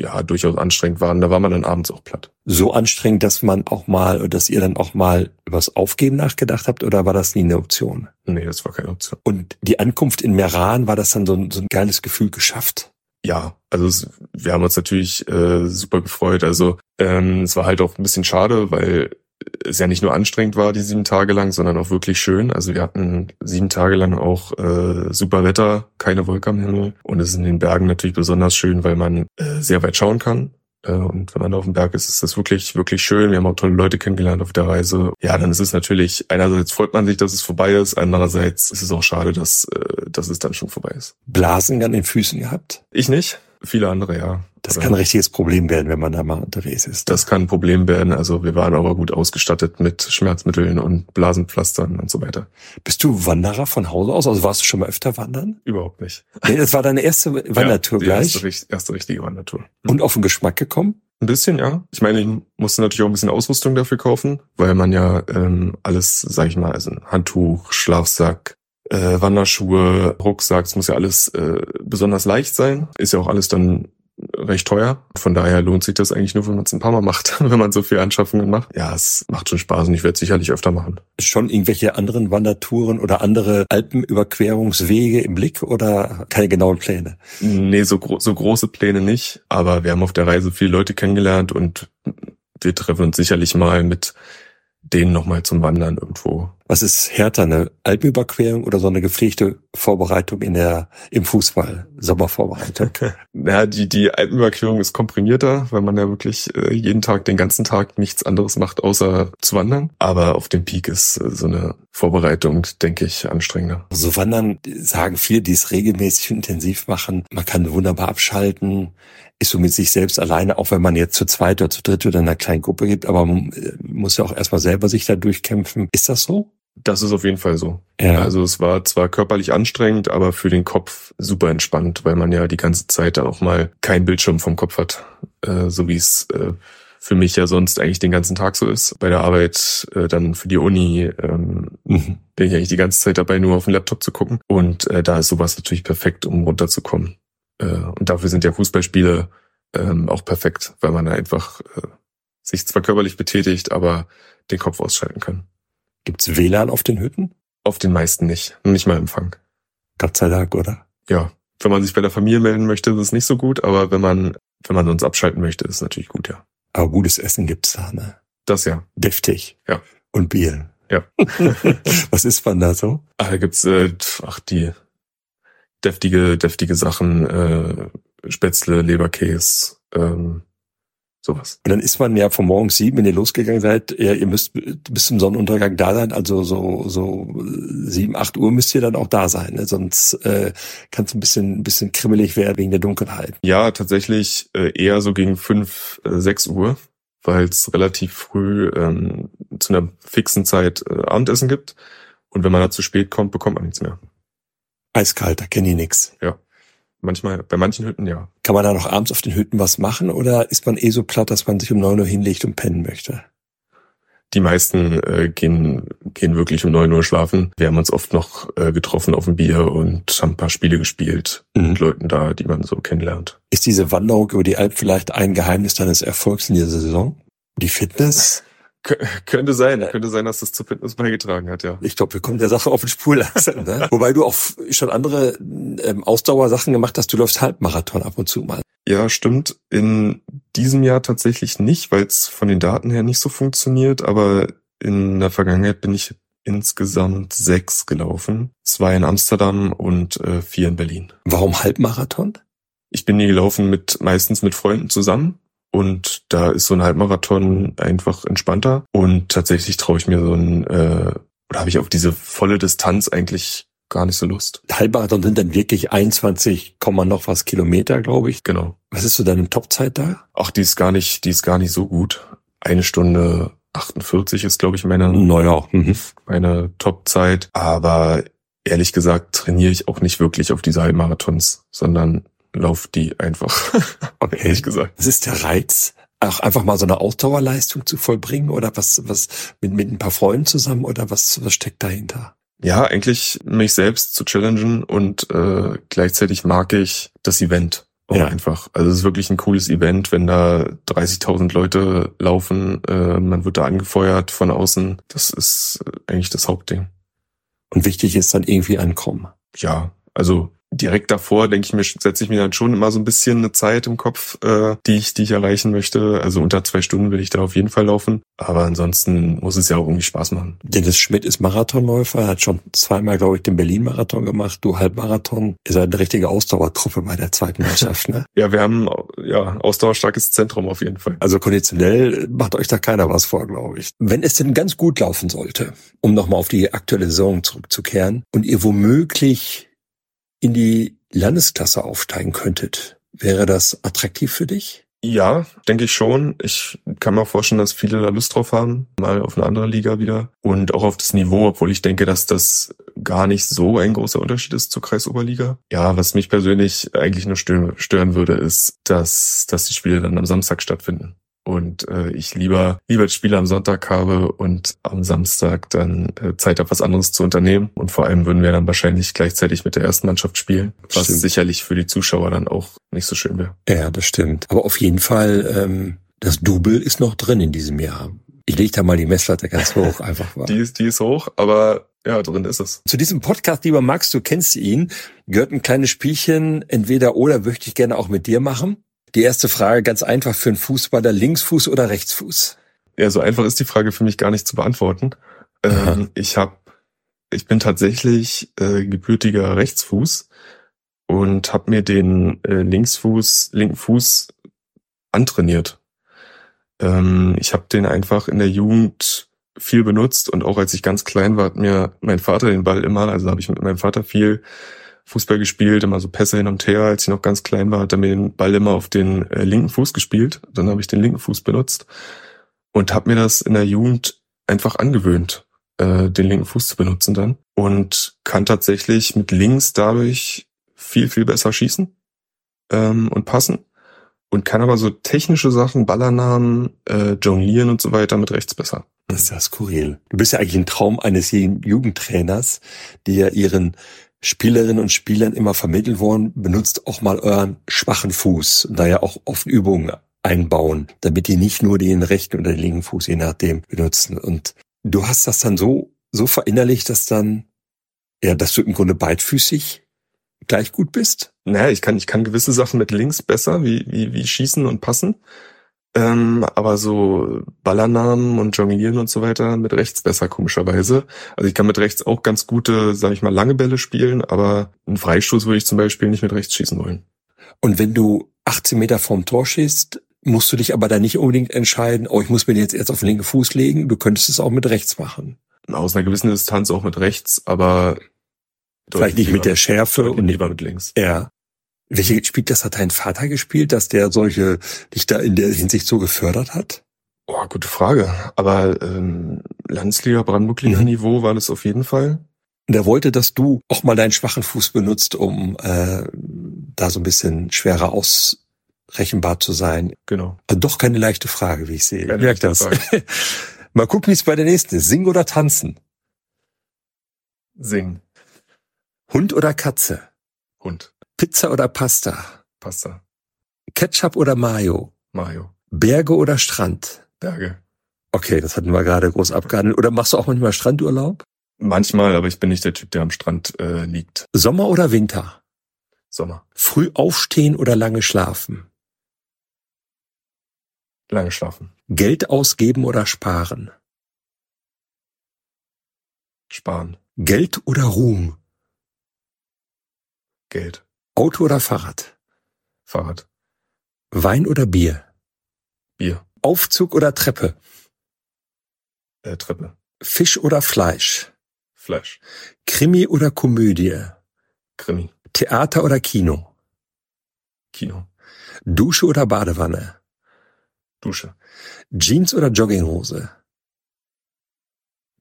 ja durchaus anstrengend waren. Da war man dann abends auch platt.
So anstrengend, dass man auch mal, dass ihr dann auch mal übers Aufgeben nachgedacht habt oder war das nie eine Option?
Nee, das war keine Option.
Und die Ankunft in Meran, war das dann so ein, so ein geiles Gefühl geschafft?
Ja, also es, wir haben uns natürlich äh, super gefreut. Also ähm, es war halt auch ein bisschen schade, weil es ja nicht nur anstrengend war, die sieben Tage lang, sondern auch wirklich schön. Also wir hatten sieben Tage lang auch äh, super Wetter, keine Wolke am Himmel. Und es ist in den Bergen natürlich besonders schön, weil man äh, sehr weit schauen kann. Äh, und wenn man auf dem Berg ist, ist das wirklich, wirklich schön. Wir haben auch tolle Leute kennengelernt auf der Reise. Ja, dann ist es natürlich, einerseits freut man sich, dass es vorbei ist, andererseits ist es auch schade, dass, äh, dass es dann schon vorbei ist.
Blasen an den Füßen gehabt?
Ich nicht. Viele andere, ja.
Das kann ein richtiges Problem werden, wenn man da mal unterwegs ist.
Das kann ein Problem werden. Also wir waren aber gut ausgestattet mit Schmerzmitteln und Blasenpflastern und so weiter.
Bist du Wanderer von Hause aus? Also warst du schon mal öfter wandern?
Überhaupt nicht.
Nee, das war deine erste [laughs] Wandertour
ja,
gleich?
Erste, erste richtige Wandertour.
Und auf den Geschmack gekommen?
Ein bisschen, ja. Ich meine, ich musste natürlich auch ein bisschen Ausrüstung dafür kaufen, weil man ja ähm, alles, sag ich mal, also ein Handtuch, Schlafsack, äh, Wanderschuhe, Rucksack, es muss ja alles äh, besonders leicht sein. Ist ja auch alles dann recht teuer. Von daher lohnt sich das eigentlich nur, wenn man es ein paar Mal macht, [laughs] wenn man so viel Anschaffungen macht. Ja, es macht schon Spaß und ich werde es sicherlich öfter machen.
Schon irgendwelche anderen Wandertouren oder andere Alpenüberquerungswege im Blick oder keine genauen Pläne?
Nee, so, gro so große Pläne nicht. Aber wir haben auf der Reise viele Leute kennengelernt und wir treffen uns sicherlich mal mit denen nochmal zum Wandern irgendwo.
Was ist härter, eine Alpenüberquerung oder so eine gepflegte Vorbereitung in der, im Fußball, Sommervorbereitung? [laughs]
Ja, die, die Alpenüberquerung ist komprimierter, weil man ja wirklich äh, jeden Tag, den ganzen Tag nichts anderes macht, außer zu wandern. Aber auf dem Peak ist äh, so eine Vorbereitung, denke ich, anstrengender.
So wandern sagen viele, die es regelmäßig und intensiv machen. Man kann wunderbar abschalten ist so mit sich selbst alleine, auch wenn man jetzt zu zweit oder zu dritt oder in einer kleinen Gruppe gibt, aber man äh, muss ja auch erstmal selber sich da durchkämpfen. Ist das so?
Das ist auf jeden Fall so.
Ja.
Also es war zwar körperlich anstrengend, aber für den Kopf super entspannt, weil man ja die ganze Zeit dann auch mal keinen Bildschirm vom Kopf hat, äh, so wie es äh, für mich ja sonst eigentlich den ganzen Tag so ist. Bei der Arbeit äh, dann für die Uni ähm, mhm. bin ich eigentlich die ganze Zeit dabei, nur auf den Laptop zu gucken. Und äh, da ist sowas natürlich perfekt, um runterzukommen. Äh, und dafür sind ja Fußballspiele ähm, auch perfekt, weil man da einfach äh, sich zwar körperlich betätigt, aber den Kopf ausschalten kann.
Gibt's WLAN auf den Hütten?
Auf den meisten nicht. Nicht mal Empfang.
Gott sei Dank, oder?
Ja. Wenn man sich bei der Familie melden möchte, ist es nicht so gut, aber wenn man, wenn man uns abschalten möchte, ist es natürlich gut, ja.
Aber gutes Essen gibt's da, ne?
Das ja.
Deftig.
Ja.
Und Bier.
Ja. [laughs]
Was ist man da so?
Ah, da gibt's, äh, ach, die deftige, deftige Sachen, äh, Spätzle, Leberkäse, ähm, sowas.
Und dann ist man ja von morgens sieben, wenn ihr losgegangen seid, ja, ihr müsst bis zum Sonnenuntergang da sein, also so, so sieben, acht Uhr müsst ihr dann auch da sein, ne? sonst äh, kann es ein bisschen, ein bisschen kribbelig werden wegen der Dunkelheit.
Ja, tatsächlich äh, eher so gegen fünf, äh, sechs Uhr, weil es relativ früh ähm, zu einer fixen Zeit äh, Abendessen gibt. Und wenn man da zu spät kommt, bekommt man nichts mehr.
Eiskalt, da kenne ich nix.
Ja. Manchmal, bei manchen Hütten ja.
Kann man da noch abends auf den Hütten was machen oder ist man eh so platt, dass man sich um neun Uhr hinlegt und pennen möchte?
Die meisten äh, gehen, gehen wirklich um neun Uhr schlafen. Wir haben uns oft noch äh, getroffen auf dem Bier und haben ein paar Spiele gespielt
Mhm.
mit Leuten da, die man so kennenlernt.
Ist diese Wanderung über die Alp vielleicht ein Geheimnis deines Erfolgs in dieser Saison? Die Fitness?
Kö könnte sein, könnte sein, dass das zur Fitness beigetragen hat, ja.
Ich glaube, wir kommen der Sache auf die Spur langsam. [laughs] Ne? Wobei du auch schon andere ähm, Ausdauersachen gemacht hast. Du läufst Halbmarathon ab und zu mal.
Ja, stimmt. In diesem Jahr tatsächlich nicht, weil es von den Daten her nicht so funktioniert, aber in der Vergangenheit bin ich insgesamt sechs gelaufen. Zwei in Amsterdam und äh, vier in Berlin.
Warum Halbmarathon?
Ich bin die gelaufen mit meistens mit Freunden zusammen und da ist so ein Halbmarathon einfach entspannter und tatsächlich traue ich mir so ein äh, oder habe ich auf diese volle Distanz eigentlich gar nicht so Lust.
Halbmarathon sind dann wirklich 21, Komma noch was Kilometer, glaube ich.
Genau.
Was ist so deine Topzeit da?
Ach, die ist gar nicht, die ist gar nicht so gut. Eine Stunde 48 ist, glaube ich, meine,
Naja. Mhm.
meine Topzeit. Aber ehrlich gesagt trainiere ich auch nicht wirklich auf diese Halbmarathons, sondern lauf die einfach. [laughs]
Okay.
ehrlich gesagt.
Was ist der Reiz? Auch einfach mal so eine Ausdauerleistung zu vollbringen oder was, was mit, mit ein paar Freunden zusammen oder was, was steckt dahinter?
Ja, eigentlich mich selbst zu challengen und äh, gleichzeitig mag ich das Event. auch
Ja.
einfach. Also es ist wirklich ein cooles Event, wenn da 30.000 Leute laufen, äh, man wird da angefeuert von außen. Das ist eigentlich das Hauptding.
Und wichtig ist dann irgendwie ankommen.
Ja, also direkt davor denke ich mir, setze ich mir dann schon immer so ein bisschen eine Zeit im Kopf, äh, die ich, die ich erreichen möchte. Also unter zwei Stunden will ich da auf jeden Fall laufen. Aber ansonsten muss es ja auch irgendwie Spaß machen.
Dennis Schmidt ist Marathonläufer, hat schon zweimal, glaube ich, den Berlin-Marathon gemacht. Du Halbmarathon. Ist er eine richtige Ausdauertruppe bei der zweiten Mannschaft, ne? [laughs]
Ja, wir haben ja ausdauerstarkes Zentrum auf jeden Fall.
Also konditionell macht euch da keiner was vor, glaube ich. Wenn es denn ganz gut laufen sollte, um nochmal auf die aktuelle Saison zurückzukehren und ihr womöglich in die Landesklasse aufsteigen könntet, wäre das attraktiv für dich?
Ja, denke ich schon. Ich kann mir vorstellen, dass viele da Lust drauf haben, mal auf eine andere Liga wieder und auch auf das Niveau, obwohl ich denke, dass das gar nicht so ein großer Unterschied ist zur Kreisoberliga. Ja, was mich persönlich eigentlich nur stören, stören würde, ist, dass, dass die Spiele dann am Samstag stattfinden. Und äh, ich lieber lieber das Spiel am Sonntag habe und am Samstag dann äh, Zeit habe, was anderes zu unternehmen. Und vor allem würden wir dann wahrscheinlich gleichzeitig mit der ersten Mannschaft spielen, was
Stimmt.
sicherlich für die Zuschauer dann auch nicht so schön wäre.
Ja, das stimmt. Aber auf jeden Fall, ähm, das Double ist noch drin in diesem Jahr. Ich lege da mal die Messlatte ganz hoch, [laughs] einfach mal.
Die ist, die ist hoch, aber ja, drin ist es.
Zu diesem Podcast, lieber Max, du kennst ihn, gehört ein kleines Spielchen, entweder oder möchte ich gerne auch mit dir machen. Die erste Frage, ganz einfach für einen Fußballer, Linksfuß oder Rechtsfuß?
Ja, so einfach ist die Frage für mich gar nicht zu beantworten. Ähm, ich habe, ich bin tatsächlich äh, gebürtiger Rechtsfuß und habe mir den äh, Linksfuß, linken Fuß antrainiert. Ähm, ich habe den einfach in der Jugend viel benutzt und auch als ich ganz klein war, hat mir mein Vater den Ball immer, also habe ich mit meinem Vater viel Fußball gespielt, immer so Pässe hin und her. Als ich noch ganz klein war, hat er mir den Ball immer auf den äh, linken Fuß gespielt. Dann habe ich den linken Fuß benutzt und habe mir das in der Jugend einfach angewöhnt, äh, den linken Fuß zu benutzen dann und kann tatsächlich mit links dadurch viel, viel besser schießen ähm, und passen und kann aber so technische Sachen, Ballernamen, äh, Jonglieren und so weiter mit rechts besser.
Das ist ja skurril. Du bist ja eigentlich ein Traum eines jeden Jugendtrainers, ja ihren Spielerinnen und Spielern immer vermitteln wollen, benutzt auch mal euren schwachen Fuß und da ja auch oft Übungen einbauen, damit die nicht nur den rechten oder den linken Fuß, je nachdem, benutzen. Und du hast das dann so, so verinnerlicht, dass dann, ja, dass du im Grunde beidfüßig gleich gut bist?
Naja, ich kann, ich kann gewisse Sachen mit links besser, wie, wie, wie schießen und passen. Ähm, aber so Ballernamen und Jonglieren und so weiter mit rechts besser, komischerweise. Also ich kann mit rechts auch ganz gute, sage ich mal, lange Bälle spielen, aber einen Freistoß würde ich zum Beispiel nicht mit rechts schießen wollen.
Und wenn du 18 Meter vorm Tor schießt, musst du dich aber da nicht unbedingt entscheiden, oh, ich muss mir jetzt erst auf den linken Fuß legen. Du könntest es auch mit rechts machen.
Aus einer gewissen Distanz auch mit rechts, aber
Vielleicht nicht mit der Schärfe
und
und
lieber mit links.
Ja. Welche Spielklasse hat dein Vater gespielt, dass der solche dich da in der Hinsicht so gefördert hat?
Oh, gute Frage. Aber ähm, Landesliga, Brandenburg-Liga
Mhm.
Niveau war das auf jeden Fall.
Und er wollte, dass du auch mal deinen schwachen Fuß benutzt, um äh, da so ein bisschen schwerer ausrechenbar zu sein.
Genau.
Also doch keine leichte Frage, wie ich sehe.
Keine
merk das. [laughs] Mal gucken, wie es bei der nächsten ist. Singen oder tanzen?
Singen.
Hund oder Katze?
Hund.
Pizza oder Pasta?
Pasta.
Ketchup oder Mayo?
Mayo.
Berge oder Strand?
Berge.
Okay, das hatten wir gerade groß abgehandelt. Oder machst du auch manchmal Strandurlaub?
Manchmal, aber ich bin nicht der Typ, der am Strand äh, liegt.
Sommer oder Winter?
Sommer.
Früh aufstehen oder lange schlafen?
Lange schlafen.
Geld ausgeben oder sparen?
Sparen.
Geld oder Ruhm?
Geld.
Auto oder Fahrrad?
Fahrrad.
Wein oder Bier?
Bier.
Aufzug oder Treppe?
Äh, Treppe.
Fisch oder Fleisch?
Fleisch.
Krimi oder Komödie?
Krimi.
Theater oder Kino?
Kino.
Dusche oder Badewanne?
Dusche.
Jeans oder Jogginghose?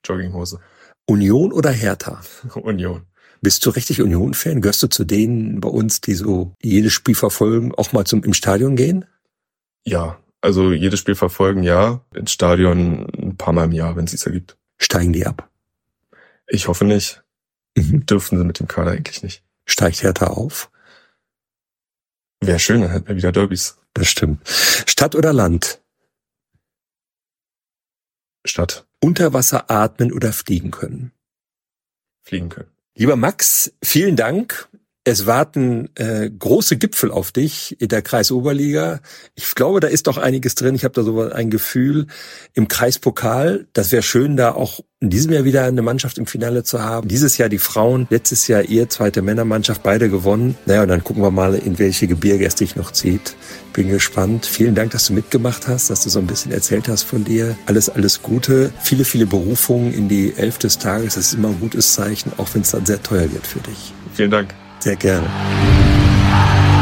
Jogginghose.
Union oder Hertha? [laughs]
Union.
Bist du richtig Union-Fan? Gehörst du zu denen bei uns, die so jedes Spiel verfolgen, auch mal zum im Stadion gehen?
Ja. Also jedes Spiel verfolgen, ja. Ins Stadion ein paar Mal im Jahr, wenn es sich ergibt.
Steigen die ab?
Ich hoffe nicht.
Mhm.
Dürften sie mit dem Kader eigentlich nicht.
Steigt Hertha auf?
Wäre schön, dann hätten wir wieder Derbys.
Das stimmt. Stadt oder Land?
Stadt.
Unter Wasser atmen oder fliegen können?
Fliegen können.
Lieber Max, vielen Dank. Es warten äh, große Gipfel auf dich in der Kreisoberliga. Ich glaube, da ist doch einiges drin. Ich habe da so ein Gefühl im Kreispokal. Das wäre schön, da auch in diesem Jahr wieder eine Mannschaft im Finale zu haben. Dieses Jahr die Frauen, letztes Jahr ihr zweite Männermannschaft, beide gewonnen. Naja, und dann gucken wir mal, in welche Gebirge es dich noch zieht. Bin gespannt. Vielen Dank, dass du mitgemacht hast, dass du so ein bisschen erzählt hast von dir. Alles, alles Gute. Viele, viele Berufungen in die Elf des Tages. Das ist immer ein gutes Zeichen, auch wenn es dann sehr teuer wird für dich.
Vielen Dank.
Take care.